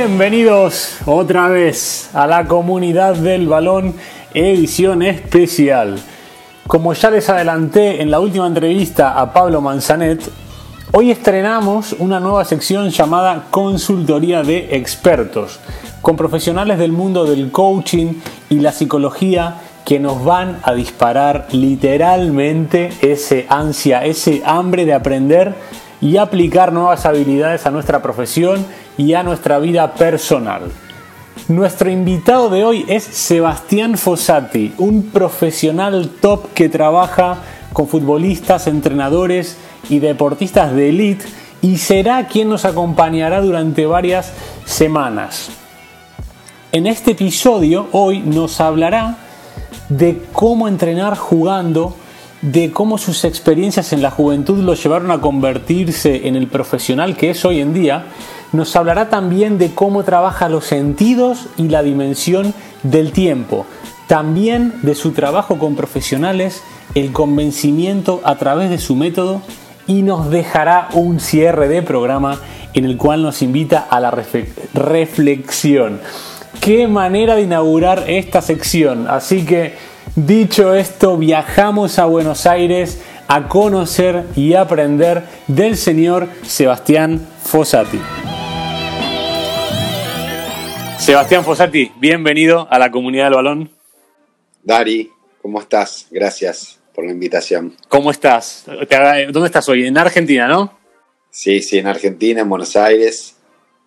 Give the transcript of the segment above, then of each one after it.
Bienvenidos otra vez a la comunidad del balón edición especial. Como ya les adelanté en la última entrevista a Pablo Manzanet, hoy estrenamos una nueva sección llamada Consultoría de Expertos, con profesionales del mundo del coaching y la psicología que nos van a disparar literalmente ese ansia, ese hambre de aprender y aplicar nuevas habilidades a nuestra profesión y a nuestra vida personal. Nuestro invitado de hoy es Sebastián Fossati, un profesional top que trabaja con futbolistas, entrenadores y deportistas de élite y será quien nos acompañará durante varias semanas. En este episodio hoy nos hablará de cómo entrenar jugando, de cómo sus experiencias en la juventud lo llevaron a convertirse en el profesional que es hoy en día nos hablará también de cómo trabaja los sentidos y la dimensión del tiempo, también de su trabajo con profesionales, el convencimiento a través de su método y nos dejará un cierre de programa en el cual nos invita a la reflexión. Qué manera de inaugurar esta sección. Así que, dicho esto, viajamos a Buenos Aires a conocer y aprender del señor Sebastián Fossati. Sebastián Fossati, bienvenido a la comunidad del balón. Dari, ¿cómo estás? Gracias por la invitación. ¿Cómo estás? ¿Dónde estás hoy? En Argentina, ¿no? Sí, sí, en Argentina, en Buenos Aires.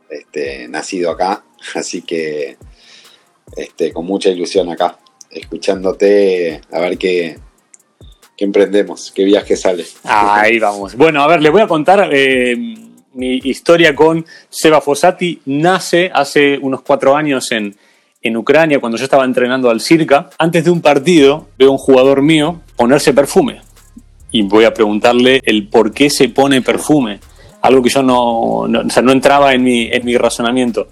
Este, nacido acá, así que este, con mucha ilusión acá, escuchándote a ver qué, qué emprendemos, qué viaje sale. Ahí vamos. Bueno, a ver, les voy a contar eh, mi historia con Seba Fossati nace hace unos cuatro años en, en Ucrania, cuando yo estaba entrenando al Circa. Antes de un partido, veo a un jugador mío ponerse perfume. Y voy a preguntarle el por qué se pone perfume. Algo que yo no, no, no entraba en mi, en mi razonamiento.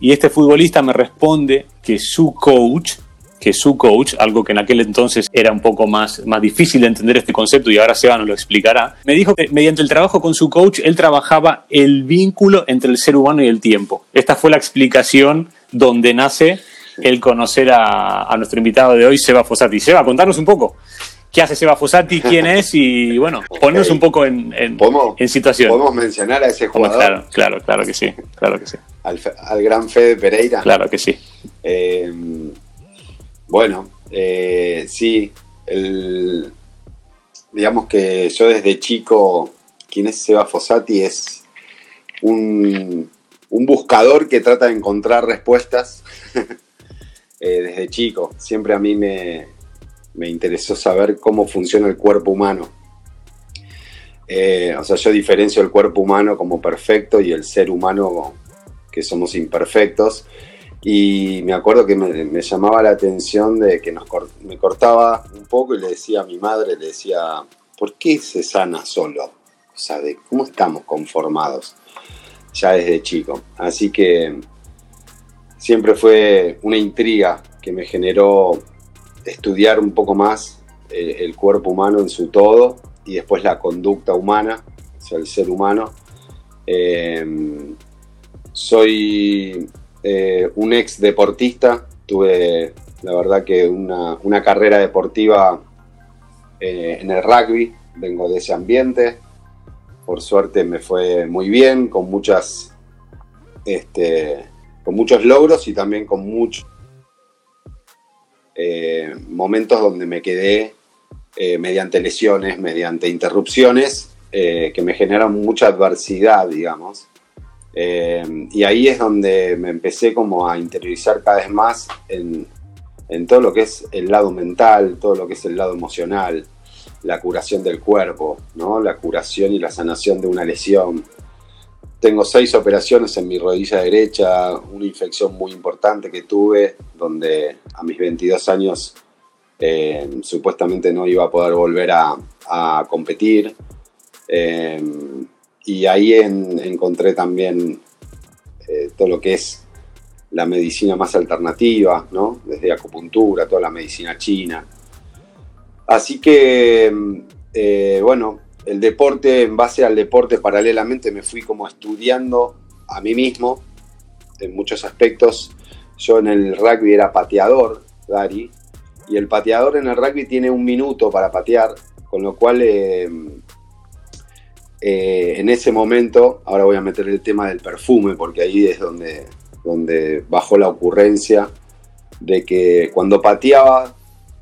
Y este futbolista me responde que su coach que su coach, algo que en aquel entonces era un poco más, más difícil de entender este concepto y ahora Seba nos lo explicará, me dijo que mediante el trabajo con su coach él trabajaba el vínculo entre el ser humano y el tiempo. Esta fue la explicación donde nace el conocer a, nuestro invitado de hoy, Seba Fossati. Seba, contarnos un poco. ¿Qué hace Seba Fossati? ¿Quién es? Y bueno, ponernos un poco en, en, situación. ¿Podemos mencionar a ese jugador? Claro, claro, claro que sí. Claro que sí. Al, al gran Fede Pereira. Claro que sí. Eh, bueno, eh, sí, digamos que yo desde chico, quien es Seba Fossati es un, buscador que trata de encontrar respuestas eh, desde chico. Siempre a mí me, interesó saber cómo funciona el cuerpo humano. Eh, o sea, yo diferencio el cuerpo humano como perfecto y el ser humano que somos imperfectos. Y me acuerdo que me, llamaba la atención de que me cortaba un poco y le decía a mi madre, le decía, ¿por qué se sana solo? O sea, cómo estamos conformados ya desde chico. Así que siempre fue una intriga que me generó estudiar un poco más el, cuerpo humano en su todo y después la conducta humana, o sea, el ser humano. Eh, soy eh, un ex deportista, tuve la verdad que una, carrera deportiva eh, en el rugby, vengo de ese ambiente, por suerte me fue muy bien, con muchas este, con muchos logros y también con muchos eh, momentos donde me quedé mediante lesiones, mediante interrupciones, que me generan mucha adversidad, digamos. Eh, y ahí es donde me empecé como a interiorizar cada vez más en, todo lo que es el lado mental, todo lo que es el lado emocional, la curación del cuerpo, ¿no? la curación y la sanación de una lesión. Tengo seis operaciones en mi rodilla derecha, una infección muy importante que tuve, donde a mis 22 años eh, supuestamente no iba a poder volver a, competir. Eh, y ahí encontré también eh, todo lo que es la medicina más alternativa, ¿no? Desde acupuntura, toda la medicina china. Así que, eh, bueno, el deporte, en base al deporte paralelamente me fui como estudiando a mí mismo, en muchos aspectos. Yo en el rugby era pateador, Gary, y el pateador en el rugby tiene un minuto para patear, con lo cual eh, eh, en ese momento, ahora voy a meter el tema del perfume, porque ahí es donde, donde bajó la ocurrencia de que cuando pateaba,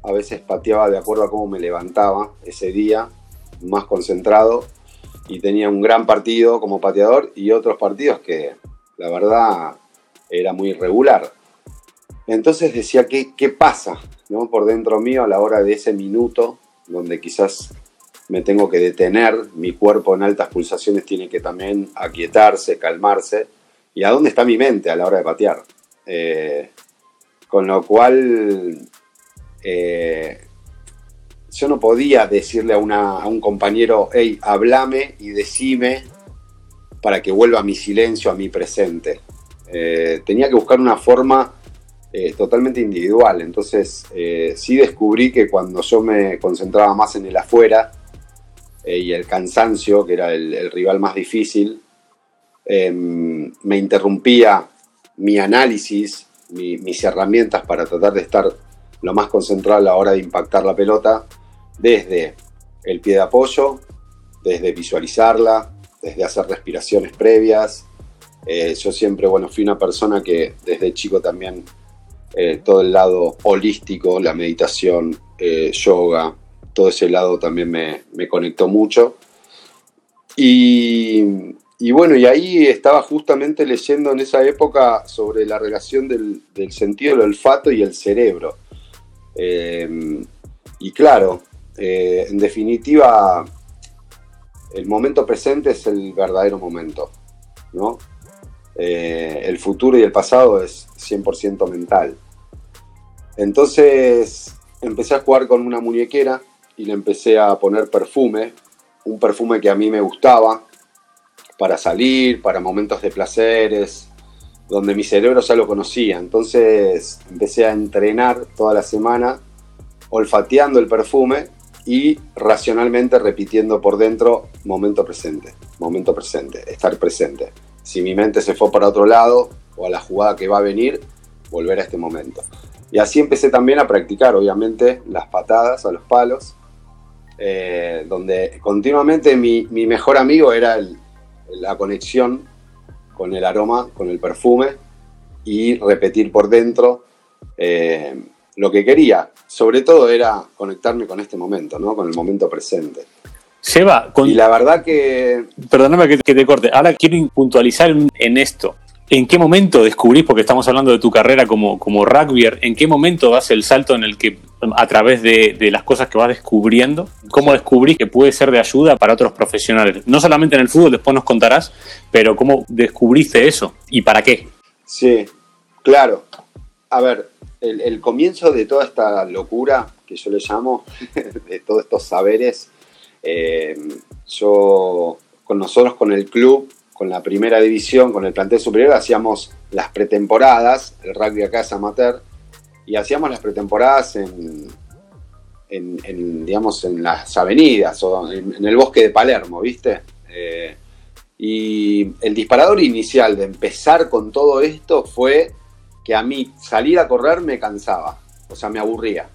a veces pateaba de acuerdo a cómo me levantaba ese día, más concentrado, y tenía un gran partido como pateador y otros partidos que la verdad era muy irregular. Entonces decía, ¿qué, qué pasa ¿no? por dentro mío a la hora de ese minuto donde quizás me tengo que detener, mi cuerpo en altas pulsaciones tiene que también aquietarse, calmarse, y a dónde está mi mente a la hora de patear. Eh, con lo cual eh, yo no podía decirle a, un compañero, hey, hablame y decime para que vuelva a mi silencio, a mi presente. Eh, tenía que buscar una forma totalmente individual. Entonces, sí descubrí que cuando yo me concentraba más en el afuera eh, y el cansancio, que era el, rival más difícil, em, me interrumpía mi análisis, mis herramientas para tratar de estar lo más concentrado a la hora de impactar la pelota, desde el pie de apoyo, desde visualizarla, desde hacer respiraciones previas. yo siempre, bueno, fui una persona que desde chico también eh, todo el lado holístico, la meditación, eh, yoga, todo ese lado también me, conectó mucho. Y, bueno, y ahí estaba justamente leyendo en esa época sobre la relación del, sentido del olfato y el cerebro. Eh, y claro, en definitiva, el momento presente es el verdadero momento, ¿no? el futuro y el pasado es 100% mental. Entonces empecé a jugar con una muñequera y le empecé a poner perfume, un perfume que a mí me gustaba para salir, para momentos de placeres, donde mi cerebro ya lo conocía. Entonces empecé a entrenar toda la semana olfateando el perfume y racionalmente repitiendo por dentro momento presente, momento presente, estar presente. Si mi mente se fue para otro lado o a la jugada que va a venir, volver a este momento. Y así empecé también a practicar, obviamente, las patadas a los palos, eh, donde continuamente mi, mejor amigo era la conexión con el aroma, con el perfume y repetir por dentro eh, lo que quería. Sobre todo era conectarme con este momento, ¿no? con el momento presente. Seba, y la verdad que... Perdóname que, te corte. Ahora quiero puntualizar en esto. ¿En qué momento descubrís, porque estamos hablando de tu carrera como, como rugbyer, en qué momento das el salto en el que, a través de, las cosas que vas descubriendo, cómo descubrís que puede ser de ayuda para otros profesionales? No solamente en el fútbol, después nos contarás, pero cómo descubriste eso y para qué. Sí, claro. A ver, el, comienzo de toda esta locura que yo le llamo, de todos estos saberes, eh, yo con nosotros, con el club, con la primera división, con el plantel superior, hacíamos las pretemporadas, el rugby acá es amateur, y hacíamos las pretemporadas en, digamos, en las avenidas o en, el bosque de Palermo, ¿viste? Eh, y el disparador inicial de empezar con todo esto fue que a mí salir a correr me cansaba, o sea, me aburría.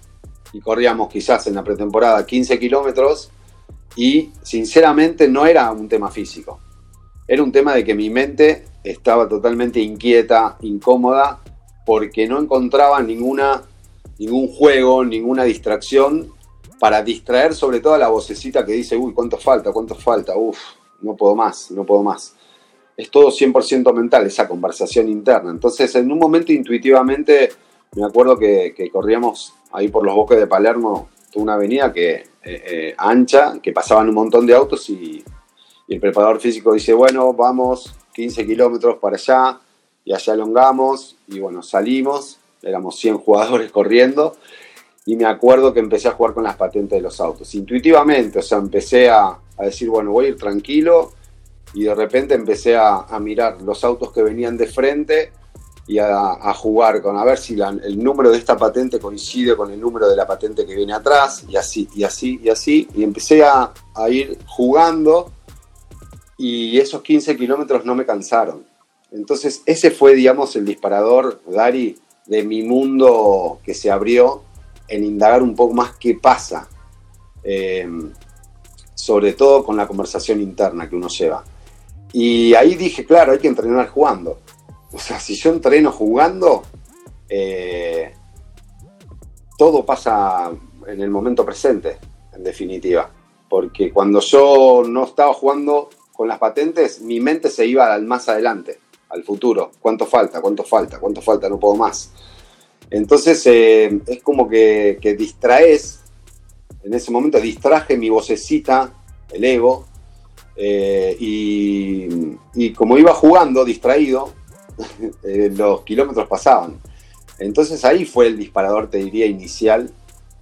Y corríamos quizás en la pretemporada 15 kilómetros y sinceramente no era un tema físico era un tema de que mi mente estaba totalmente inquieta, incómoda, porque no encontraba ninguna, ningún juego, ninguna distracción para distraer sobre todo a la vocecita que dice, uy, ¿cuánto falta? ¿Cuánto falta? Uf, no puedo más, no puedo más. Es todo 100% mental, esa conversación interna. Entonces, en un momento intuitivamente, me acuerdo que, corríamos ahí por los bosques de Palermo, una avenida que eh, eh, ancha, que pasaban un montón de autos y y el preparador físico dice, bueno, vamos 15 kilómetros para allá, y allá elongamos, y bueno, salimos, éramos 100 jugadores corriendo, y me acuerdo que empecé a jugar con las patentes de los autos, intuitivamente, o sea, empecé a, decir, bueno, voy a ir tranquilo, y de repente empecé a, mirar los autos que venían de frente, y a, jugar con a ver si el número de esta patente coincide con el número de la patente que viene atrás, y así, y así, y así, y empecé a ir jugando y esos 15 kilómetros no me cansaron. entonces ese fue, digamos, el disparador, Dari, de mi mundo que se abrió en indagar un poco más qué pasa, eh, sobre todo con la conversación interna que uno lleva. Y ahí dije, claro, hay que entrenar jugando. O sea, si yo entreno jugando, eh, todo pasa en el momento presente, en definitiva. Porque cuando yo no estaba jugando con las patentes, mi mente se iba al más adelante, al futuro. ¿Cuánto falta? ¿Cuánto falta? ¿Cuánto falta? No puedo más. Entonces eh, es como que, distraes, en ese momento distraje mi vocecita, el ego, eh, y, y, como iba jugando distraído, eh, los kilómetros pasaban. Entonces ahí fue el disparador, te diría, inicial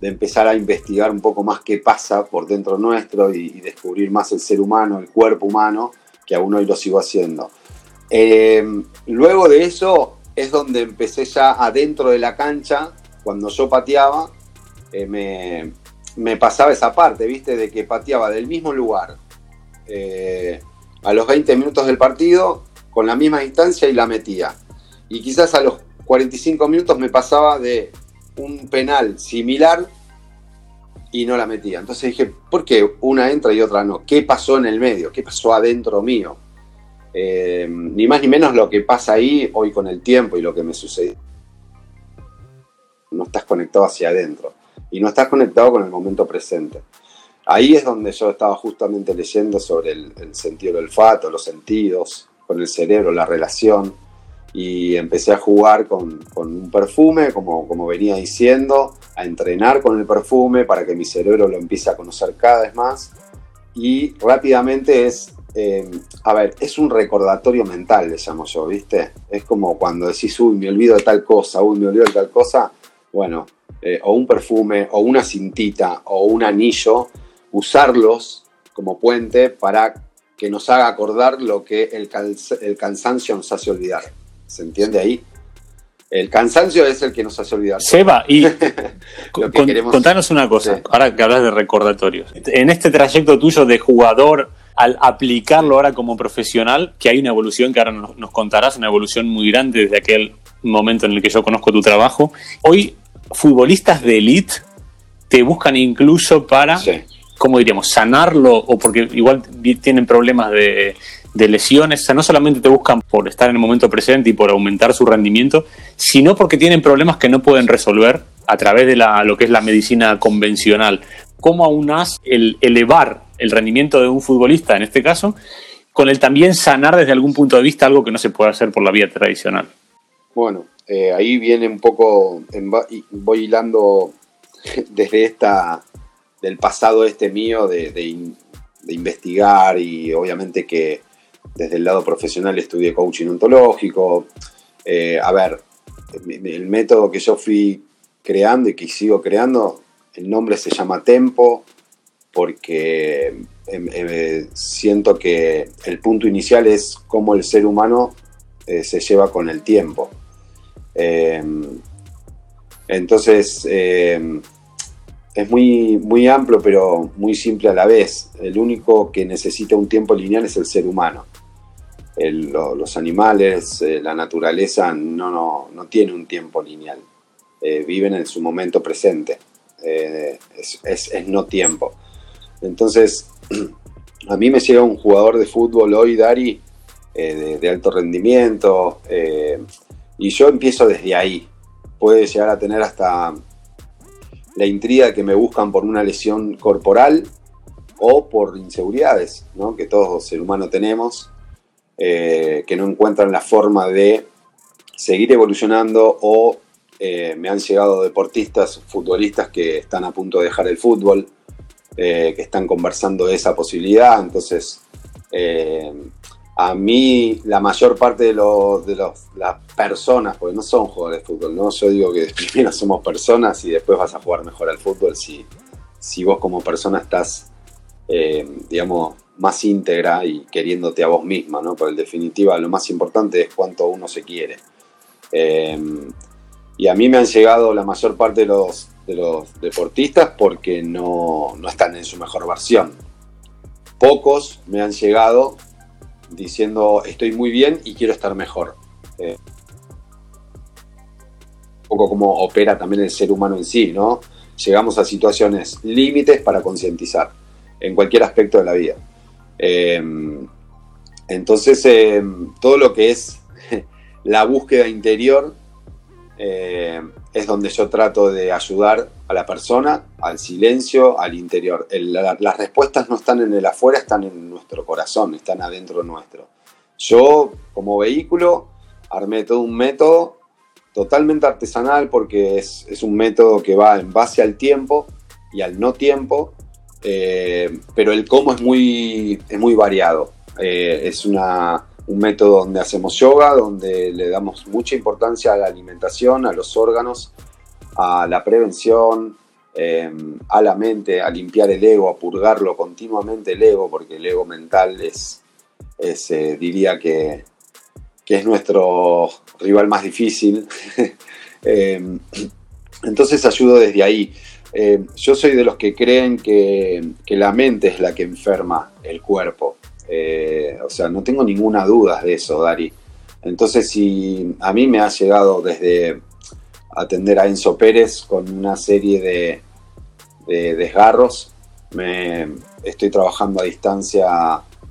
de empezar a investigar un poco más qué pasa por dentro nuestro y, descubrir más el ser humano, el cuerpo humano, que aún hoy lo sigo haciendo. luego de eso es donde empecé ya adentro de la cancha, cuando yo pateaba, eh, me, pasaba esa parte, ¿viste? De que pateaba del mismo lugar eh, a los 20 minutos del partido, con la misma distancia y la metía. Y quizás a los 45 minutos me pasaba de un penal similar y no la metía. Entonces dije, ¿por qué una entra y otra no? ¿Qué pasó en el medio? ¿Qué pasó adentro mío? Eh, ni más ni menos lo que pasa ahí hoy con el tiempo y lo que me sucede. No estás conectado hacia adentro y no estás conectado con el momento presente. Ahí es donde yo estaba justamente leyendo sobre el, sentido del olfato, los sentidos, con el cerebro, la relación, y empecé a jugar con, un perfume, como, como venía diciendo, a entrenar con el perfume para que mi cerebro lo empiece a conocer cada vez más, y rápidamente es eh, a ver, es un recordatorio mental, le llamo yo, ¿viste? Es como cuando decís, uy, me olvido de tal cosa, uy, me olvido de tal cosa. Bueno, eh, o un perfume, o una cintita, o un anillo, usarlos como puente para que nos haga acordar lo que el, el cansancio nos hace olvidar. ¿Se entiende ahí? El cansancio es el que nos hace olvidar. Seba, y contanos una cosa, ahora que hablas de recordatorios. En este trayecto tuyo de jugador al aplicarlo ahora como profesional, que hay una evolución que ahora nos, contarás, una evolución muy grande desde aquel momento en el que yo conozco tu trabajo. Hoy, futbolistas de elite te buscan incluso para, ¿cómo diríamos?, sanarlo o porque igual tienen problemas de, de lesiones, o sea, no solamente te buscan por estar en el momento presente y por aumentar su rendimiento, sino porque tienen problemas que no pueden resolver a través de lo que es la medicina convencional. ¿Cómo aunas el elevar el rendimiento de un futbolista, en este caso, con el también sanar desde algún punto de vista algo que no se puede hacer por la vía tradicional. Bueno, eh, ahí viene un poco, voy hilando desde esta, del pasado este mío de, investigar y obviamente que desde el lado profesional estudié coaching ontológico. Eh, a ver, el método que yo fui creando y que sigo creando, el nombre se llama Tempo, porque em, em, siento que el punto inicial es cómo el ser humano eh, se lleva con el tiempo. Em, entonces, es muy, muy amplio, pero muy simple a la vez. El único que necesita un tiempo lineal es el ser humano. Los animales, eh, la naturaleza no, no, no, tiene un tiempo lineal. Eh, viven en su momento presente. es, es no tiempo. Entonces, a mí me llega un jugador de fútbol hoy, Dari, eh, de, alto rendimiento, eh, y yo empiezo desde ahí. Puede llegar a tener hasta la intriga que me buscan por una lesión corporal o por inseguridades, ¿no? que todos ser humano tenemos, eh, que no encuentran la forma de seguir evolucionando o me han llegado deportistas, futbolistas que están a punto de dejar el fútbol, eh, que están conversando de esa posibilidad. Entonces, eh, a mí la mayor parte de, de las personas, porque no son jugadores de fútbol, ¿no? yo digo que primero somos personas y después vas a jugar mejor al fútbol si, si vos como persona estás, eh, digamos, más íntegra y queriéndote a vos misma, ¿no? Pero en definitiva lo más importante es cuánto uno se quiere. y a mí me han llegado la mayor parte de los, de los deportistas porque no, están en su mejor versión. Pocos me han llegado diciendo estoy muy bien y quiero estar mejor. Eh, un poco como opera también el ser humano en sí, ¿no? Llegamos a situaciones límites para concientizar en cualquier aspecto de la vida. Eh, entonces, eh, todo lo que es la búsqueda interior es donde yo trato de ayudar a la persona, al silencio, al interior. las respuestas no están en el afuera, están en nuestro corazón, están adentro nuestro. Yo, como vehículo, armé todo un método totalmente artesanal porque es, un método que va en base al tiempo y al no tiempo, eh, pero el cómo es muy, es muy variado. Eh, es una, un método donde hacemos yoga, donde le damos mucha importancia a la alimentación, a los órganos, a la prevención, eh, a la mente, a limpiar el ego, a purgarlo continuamente el ego, porque el ego mental es, eh, diría que, es nuestro rival más difícil. Entonces ayudo desde ahí. Eh, yo soy de los que creen que, la mente es la que enferma el cuerpo. o sea, no tengo ninguna duda de eso, Dari. Entonces, si a mí me ha llegado desde atender a Enzo Pérez con una serie de, de desgarros, me estoy trabajando a distancia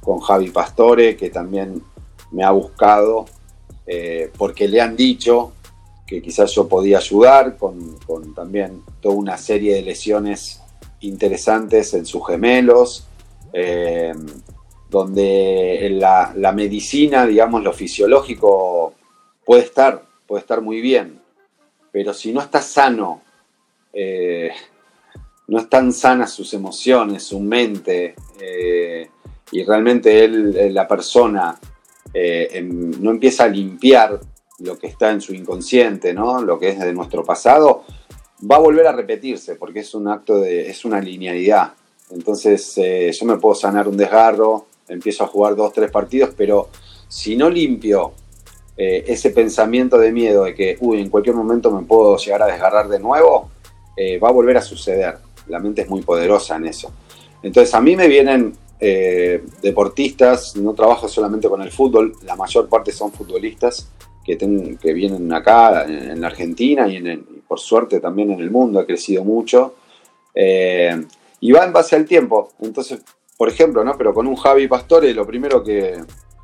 con Javi Pastore, que también me ha buscado eh, porque le han dicho que quizás yo podía ayudar con, también toda una serie de lesiones interesantes en sus gemelos, eh, donde la, la, medicina, digamos, lo fisiológico puede estar, puede estar muy bien, pero si no está sano, eh, no están sanas sus emociones, su mente, y realmente él, eh, la persona, eh, no empieza a limpiar lo que está en su inconsciente, ¿no? lo que es de nuestro pasado, va a volver a repetirse porque es un acto de, es una linealidad. Entonces eh, yo me puedo sanar un desgarro, empiezo a jugar dos, tres partidos, pero si no limpio ese pensamiento de miedo de que, uy, en cualquier momento me puedo llegar a desgarrar de nuevo, va a volver a suceder. La mente es muy poderosa en eso. Entonces a mí me vienen eh, deportistas, no trabajo solamente con el fútbol, la mayor parte son futbolistas que, que vienen acá en, la Argentina y, por suerte también en el mundo, ha crecido mucho. Eh, y va en base al tiempo. Entonces, por ejemplo, ¿no? Pero con un Javi Pastore, lo primero que.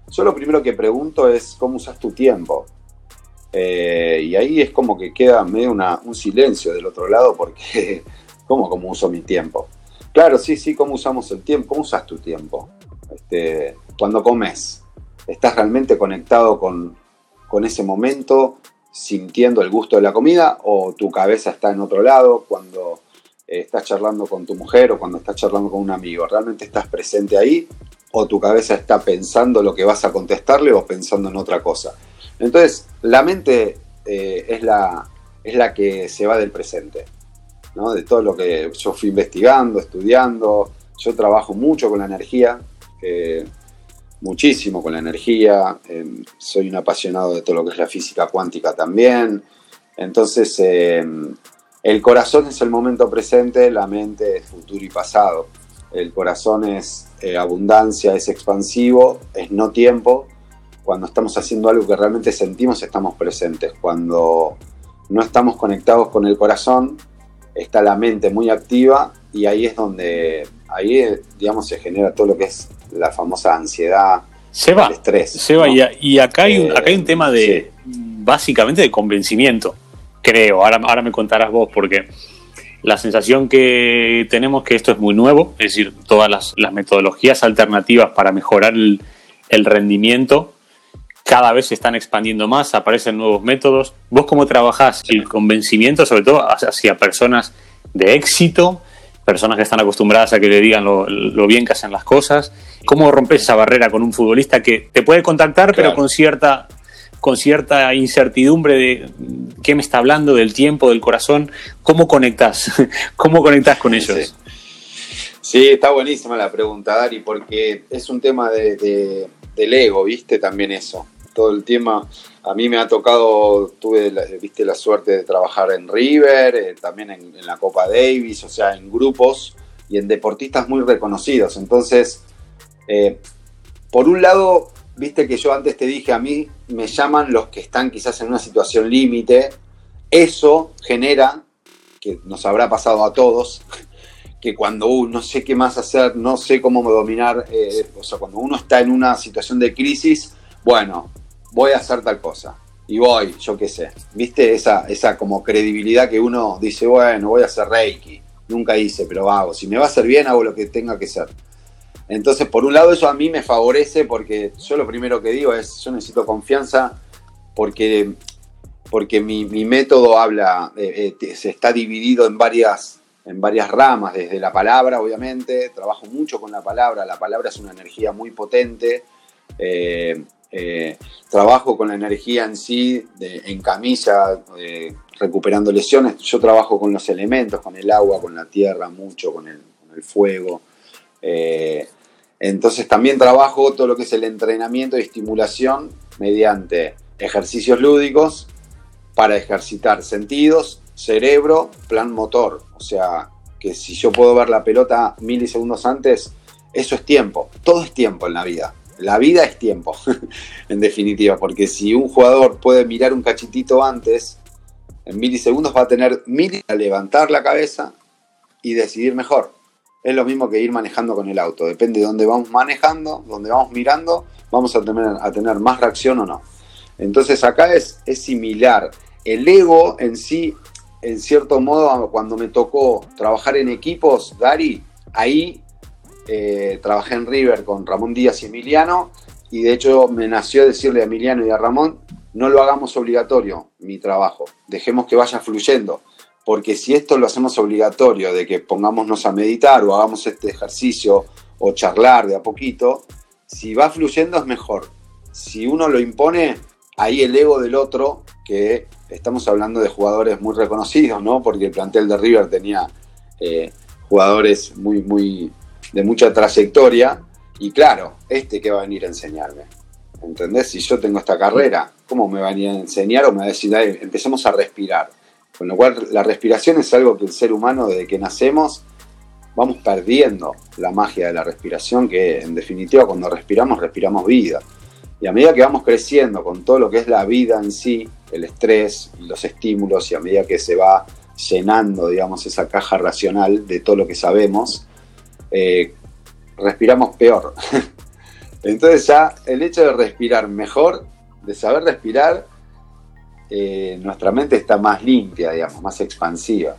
Yo lo primero que pregunto es cómo usas tu tiempo. Eh, y ahí es como que queda medio un silencio del otro lado, porque ¿cómo, cómo uso mi tiempo? Claro, sí, sí, cómo usamos el tiempo, cómo usas tu tiempo. Este, cuando comes, ¿estás realmente conectado con, ese momento, sintiendo el gusto de la comida o tu cabeza está en otro lado cuando eh, estás charlando con tu mujer o cuando estás charlando con un amigo? ¿Realmente estás presente ahí o tu cabeza está pensando lo que vas a contestarle o pensando en otra cosa? Entonces, la mente eh, es, la, es la que se va del presente de todo lo que yo fui investigando, estudiando. Yo trabajo mucho con la energía, muchísimo con la energía. Em, soy un apasionado de todo lo que es la física cuántica también. Entonces, em, el corazón es el momento presente, la mente es futuro y pasado. El corazón es eh, abundancia, es expansivo, es no tiempo. Cuando estamos haciendo algo que realmente sentimos, estamos presentes. Cuando no estamos conectados con el corazón, está la mente muy activa y ahí es donde, ahí digamos, se genera todo lo que es la famosa ansiedad, el estrés. Seba, y, acá, hay un, acá hay un tema de, básicamente, de convencimiento, creo. Ahora, ahora me contarás vos, porque la sensación que tenemos que esto es muy nuevo, es decir, todas las, metodologías alternativas para mejorar el, el rendimiento cada vez se están expandiendo más, aparecen nuevos métodos. ¿Vos cómo trabajás el convencimiento, sobre todo hacia personas de éxito, personas que están acostumbradas a que le digan lo, bien que hacen las cosas? ¿Cómo rompes esa barrera con un futbolista que te puede contactar, pero con cierta, con cierta incertidumbre de qué me está hablando, del tiempo, del corazón? ¿Cómo conectas? ¿Cómo conectas con ellos? Sí. está buenísima la pregunta, Dari, porque es un tema de del ego, ¿viste? También eso. Todo el tema, a mí me ha tocado, tuve, viste, la suerte de trabajar en River, eh, también en, la Copa Davis, o sea, en grupos y en deportistas muy reconocidos. Entonces, eh, por un lado, viste que yo antes te dije, a mí me llaman los que están quizás en una situación límite. Eso genera, que nos habrá pasado a todos, que cuando uno no sé qué más hacer, no sé cómo dominar, eh, o sea, cuando uno está en una situación de crisis, bueno, voy a hacer tal cosa. Y voy, yo qué sé. ¿Viste esa, esa como credibilidad que uno dice, bueno, voy a hacer Reiki? Nunca hice, pero hago. Si me va a hacer bien, hago lo que tenga que ser. Entonces, por un lado, eso a mí me favorece porque yo lo primero que digo es, yo necesito confianza porque, porque mi, método habla, eh, eh, se está dividido en varias, en varias ramas, desde la palabra, obviamente, trabajo mucho con la palabra, la palabra es una energía muy potente. Eh, trabajo con la energía en sí, en camilla, recuperando lesiones. Yo trabajo con los elementos, con el agua, con la tierra, mucho, con el, fuego. Entonces también trabajo todo lo que es el entrenamiento y estimulación mediante ejercicios lúdicos para ejercitar sentidos, cerebro, plan motor. O sea, que si yo puedo ver la pelota milisegundos antes, eso es tiempo. Todo es tiempo en la vida. La vida es tiempo, en definitiva, porque si un jugador puede mirar un cachitito antes, en milisegundos va a tener mil a levantar la cabeza y decidir mejor es lo mismo que ir manejando con el auto. Depende de dónde vamos manejando, dónde vamos mirando, vamos a tener, a tener más reacción o no. Entonces acá es, es similar. El ego en sí, en cierto modo, cuando me tocó trabajar en equipos, Dari, ahí eh, trabajé en River con Ramón Díaz y Emiliano, y de hecho me nació decirle a Emiliano y a Ramón, no lo hagamos obligatorio, mi trabajo, dejemos que vaya fluyendo porque si esto lo hacemos obligatorio, de que pongámonos a meditar o hagamos este ejercicio o charlar de a poquito, si va fluyendo es mejor. Si uno lo impone, ahí el ego del otro, que estamos hablando de jugadores muy reconocidos, ¿no? Porque el plantel de River tenía eh, jugadores muy, muy, de mucha trayectoria. Y claro, este que va a venir a enseñarme. ¿Entendés? Si yo tengo esta carrera, ¿cómo me va a enseñar o me va a decir, empecemos a respirar? Con lo cual la respiración es algo que el ser humano desde que nacemos vamos perdiendo la magia de la respiración, que en definitiva cuando respiramos respiramos vida. Y a medida que vamos creciendo con todo lo que es la vida en sí, el estrés los estímulos, y a medida que se va llenando, digamos, esa caja racional de todo lo que sabemos, eh, respiramos peor. Entonces ya el hecho de respirar mejor, de saber respirar, eh, nuestra mente está más limpia, digamos, más expansiva.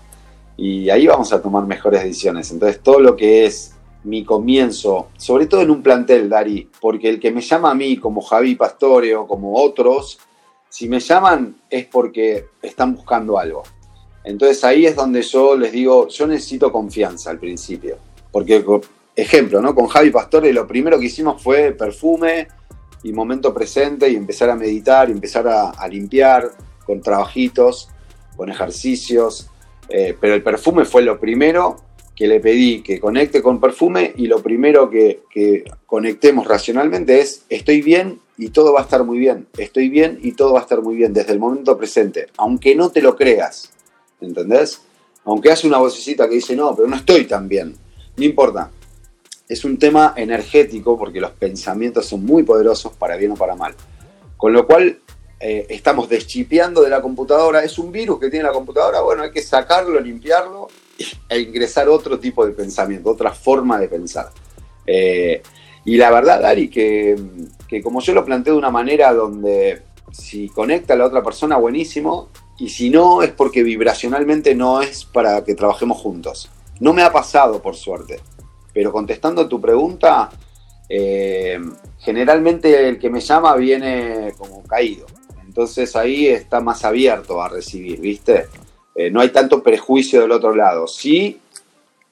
Y ahí vamos a tomar mejores decisiones. Entonces, todo lo que es mi comienzo, sobre todo en un plantel, Dari, porque el que me llama a mí como Javi Pastore o como otros, si me llaman es porque están buscando algo. Entonces ahí es donde yo les digo, yo necesito confianza al principio. Porque, ejemplo, ¿no? Con Javi Pastore lo primero que hicimos fue perfume, y momento presente y empezar a meditar y empezar a, limpiar con trabajitos, con ejercicios. Eh, pero el perfume fue lo primero que le pedí que conecte con perfume y lo primero que, que, conectemos racionalmente es estoy bien y todo va a estar muy bien. Estoy bien y todo va a estar muy bien desde el momento presente, aunque no te lo creas. ¿Entendés? Aunque hace una vocecita que dice no, pero no estoy tan bien. No importa es un tema energético porque los pensamientos son muy poderosos para bien o para mal. Con lo cual eh, estamos deschipeando de la computadora. Es un virus que tiene la computadora, bueno, hay que sacarlo, limpiarlo e ingresar otro tipo de pensamiento, otra forma de pensar. Eh, y la verdad, Dari, que, que como yo lo planteo de una manera donde si conecta a la otra persona, buenísimo, y si no, es porque vibracionalmente no es para que trabajemos juntos. No me ha pasado, por suerte. Pero contestando a tu pregunta, eh, generalmente el que me llama viene como caído. Entonces ahí está más abierto a recibir, ¿viste? Eh, no hay tanto prejuicio del otro lado. Sí,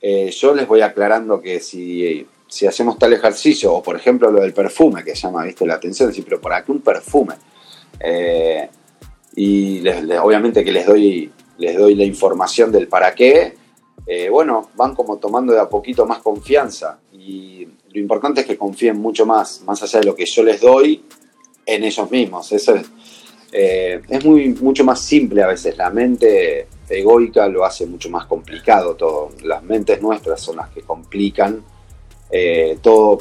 eh, yo les voy aclarando que si, si, hacemos tal ejercicio, o por ejemplo lo del perfume, que llama, ¿viste? La atención, decir, pero ¿para qué un perfume? y obviamente que les doy, les doy la información del para qué, eh, bueno, van como tomando de a poquito más confianza y lo importante es que confíen mucho más, más allá de lo que yo les doy, en ellos mismos. Eso es, eh, muy, mucho más simple a veces. La mente egoica lo hace mucho más complicado todo. Las mentes nuestras son las que complican eh, todo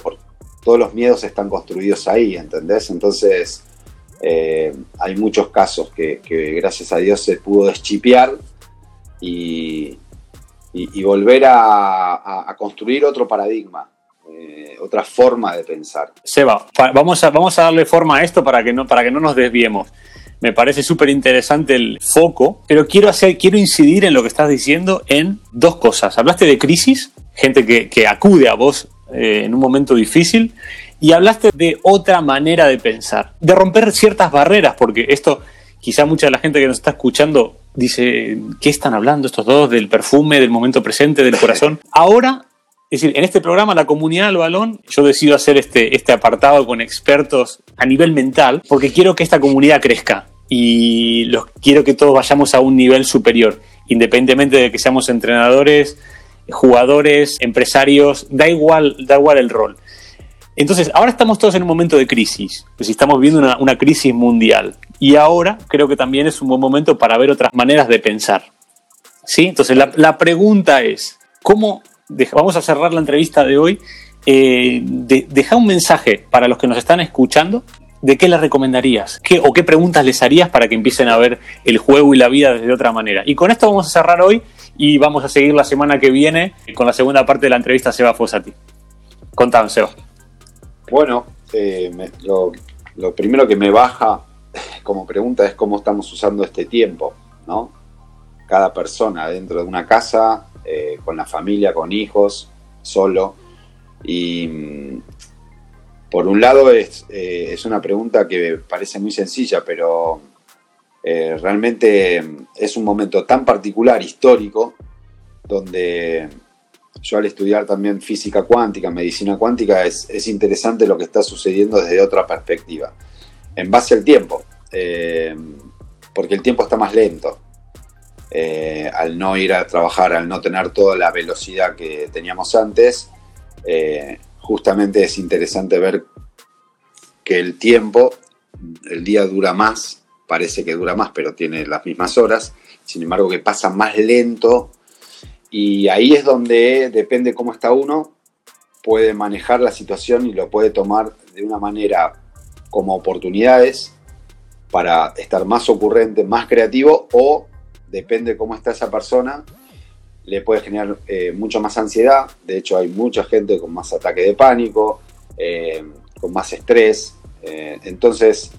todos los miedos están construidos ahí, ¿entendés? Entonces, hay muchos casos que, gracias a Dios se pudo deschipear y, volver a, construir otro paradigma, eh, otra forma de pensar. Seba, vamos a, vamos a darle forma a esto para que no, para que no nos desviemos. Me parece súper interesante el foco, pero quiero, hacer, quiero incidir en lo que estás diciendo en dos cosas. Hablaste de crisis, gente que, acude a vos eh, en un momento difícil, y hablaste de otra manera de pensar, de romper ciertas barreras, porque esto quizá mucha de la gente que nos está escuchando dice, ¿qué están hablando estos dos del perfume, del momento presente, del corazón? Ahora, es decir, en este programa, la comunidad del balón, yo decido hacer este, este apartado con expertos a nivel mental, porque quiero que esta comunidad crezca y los, quiero que todos vayamos a un nivel superior, independientemente de que seamos entrenadores, jugadores, empresarios, da igual, da igual el rol. Entonces, ahora estamos todos en un momento de crisis, pues estamos viendo una, crisis mundial. Y ahora creo que también es un buen momento para ver otras maneras de pensar. ¿Sí? Entonces, la, pregunta es, ¿cómo, vamos a cerrar la entrevista de hoy, eh, deja un mensaje para los que nos están escuchando, ¿de qué les recomendarías? ¿Qué, ¿O qué preguntas les harías para que empiecen a ver el juego y la vida desde otra manera? Y con esto vamos a cerrar hoy y vamos a seguir la semana que viene con la segunda parte de la entrevista a Seba Fosati. Contame, Seba. Bueno, eh, lo, primero que me baja como pregunta es cómo estamos usando este tiempo, ¿no? Cada persona dentro de una casa, eh, con la familia, con hijos, solo. Y mm, por un lado es, eh, es, una pregunta que parece muy sencilla, pero realmente es un momento tan particular, histórico, donde yo al estudiar también física cuántica, medicina cuántica, es, interesante lo que está sucediendo desde otra perspectiva, en base al tiempo, eh, porque el tiempo está más lento. Eh, al no ir a trabajar, al no tener toda la velocidad que teníamos antes, eh, justamente es interesante ver que el tiempo, el día dura más, parece que dura más, pero tiene las mismas horas, sin embargo que pasa más lento y ahí es donde, depende cómo está uno, puede manejar la situación y lo puede tomar de una manera como oportunidades para estar más ocurrente, más creativo o depende cómo está esa persona, le puede generar eh, mucho más ansiedad. De hecho, hay mucha gente con más ataque de pánico, eh, con más estrés. Eh, entonces,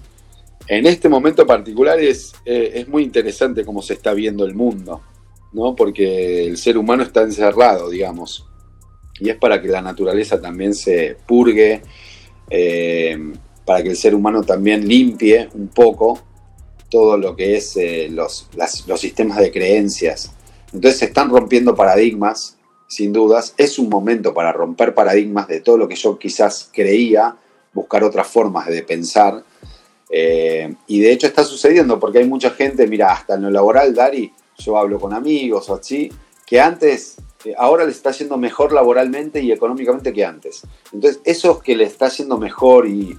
en este momento particular es, es muy interesante cómo se está viendo el mundo. ¿No? Porque el ser humano está encerrado, digamos. Y es para que la naturaleza también se purgue, eh, para que el ser humano también limpie un poco todo lo que es eh, los, los sistemas de creencias. Entonces se están rompiendo paradigmas, sin dudas. Es un momento para romper paradigmas de todo lo que yo quizás creía, buscar otras formas de pensar. Eh, y de hecho está sucediendo porque hay mucha gente, mira, hasta en lo laboral, Dari, yo hablo con amigos o así, que antes, ahora le está yendo mejor laboralmente y económicamente que antes. Entonces, esos que le está yendo mejor y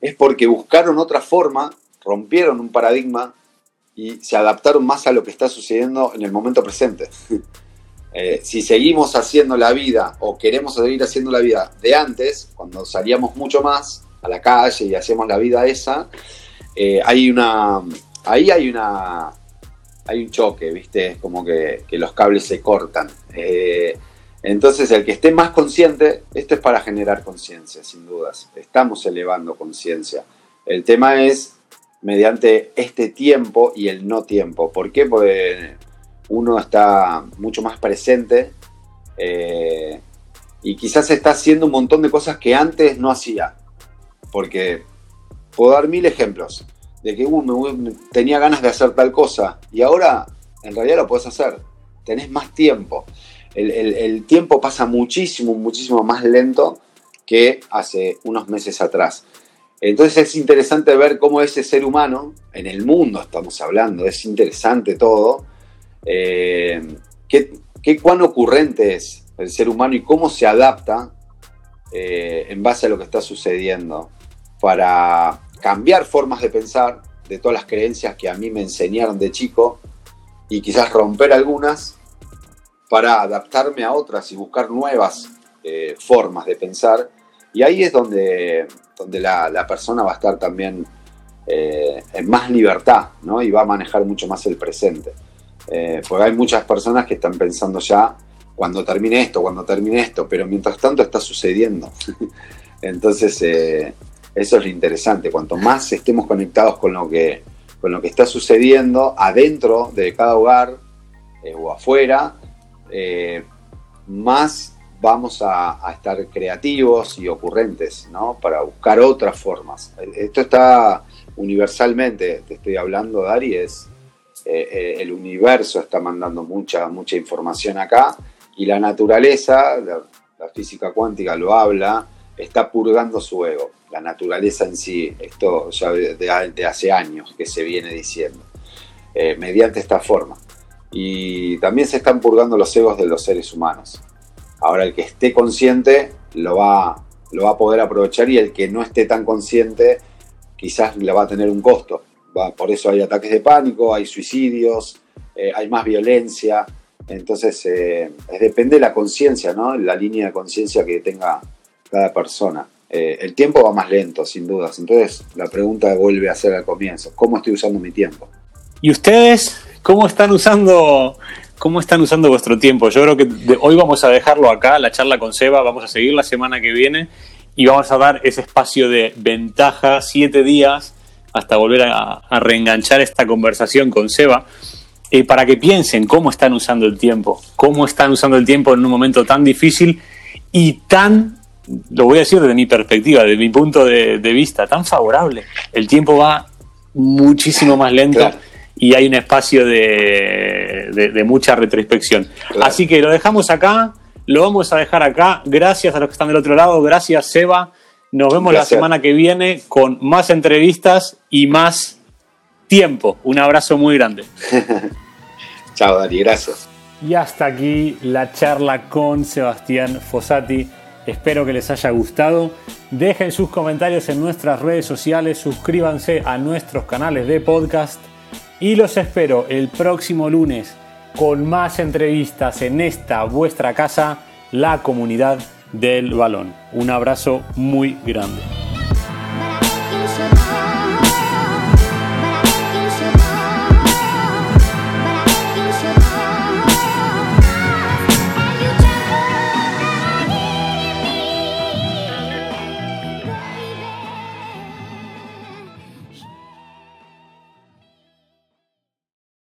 es porque buscaron otra forma, rompieron un paradigma y se adaptaron más a lo que está sucediendo en el momento presente. Eh, si seguimos haciendo la vida o queremos seguir haciendo la vida de antes, cuando salíamos mucho más a la calle y hacíamos la vida esa, eh, hay una, ahí hay una, hay un choque, ¿viste? Es como que, los cables se cortan. Eh, entonces, el que esté más consciente, esto es para generar conciencia, sin dudas. Estamos elevando conciencia. El tema es mediante este tiempo y el no tiempo. ¿Por qué? Porque uno está mucho más presente eh, y quizás está haciendo un montón de cosas que antes no hacía. Porque puedo dar mil ejemplos de que tenía ganas de hacer tal cosa y ahora en realidad lo puedes hacer. Tenés más tiempo. El, tiempo pasa muchísimo, muchísimo más lento que hace unos meses atrás. Entonces es interesante ver cómo ese ser humano, en el mundo estamos hablando, es interesante todo, eh, qué, cuán ocurrente es el ser humano y cómo se adapta eh, en base a lo que está sucediendo para cambiar formas de pensar de todas las creencias que a mí me enseñaron de chico y quizás romper algunas para adaptarme a otras y buscar nuevas eh, formas de pensar Y ahí es donde, donde la, persona va a estar también eh, en más libertad, ¿no? Y va a manejar mucho más el presente. Eh, porque hay muchas personas que están pensando ya cuando termine esto, cuando termine esto, pero mientras tanto está sucediendo. Entonces, eh, eso es lo interesante. Cuanto más estemos conectados con lo que, con lo que está sucediendo adentro de cada hogar o afuera, más vamos a, estar creativos y ocurrentes, ¿no? Para buscar otras formas. Esto está universalmente, te estoy hablando, Dari, es eh, eh, el universo está mandando mucha, mucha información acá y la naturaleza, la, física cuántica lo habla, está purgando su ego. La naturaleza en sí, esto ya de, hace años que se viene diciendo, eh, mediante esta forma. Y también se están purgando los egos de los seres humanos. Ahora el que esté consciente lo va, lo va a poder aprovechar y el que no esté tan consciente quizás le va a tener un costo. por eso hay ataques de pánico, hay suicidios, eh, hay más violencia. Entonces, eh, depende de la conciencia, ¿no? La línea de conciencia que tenga cada persona. Eh, el tiempo va más lento, sin dudas. Entonces, la pregunta vuelve a ser al comienzo. ¿Cómo estoy usando mi tiempo? ¿Y ustedes cómo están usando ¿Cómo están usando vuestro tiempo? Yo creo que hoy vamos a dejarlo acá, la charla con Seba, vamos a seguir la semana que viene y vamos a dar ese espacio de ventaja, siete días, hasta volver a, reenganchar esta conversación con Seba, eh, para que piensen cómo están usando el tiempo, cómo están usando el tiempo en un momento tan difícil y tan, lo voy a decir desde mi perspectiva, desde mi punto de, vista, tan favorable. El tiempo va muchísimo más lento y hay un espacio de, mucha retrospección. Así que lo dejamos acá, lo vamos a dejar acá. Gracias a los que están del otro lado, gracias Seba. Nos vemos la semana que viene con más entrevistas y más tiempo. Un abrazo muy grande. Chao, Dari, gracias. Y hasta aquí la charla con Sebastián Fossati. Espero que les haya gustado. Dejen sus comentarios en nuestras redes sociales, suscríbanse a nuestros canales de podcast y los espero el próximo lunes con más entrevistas en esta vuestra casa, la comunidad del balón. Un abrazo muy grande.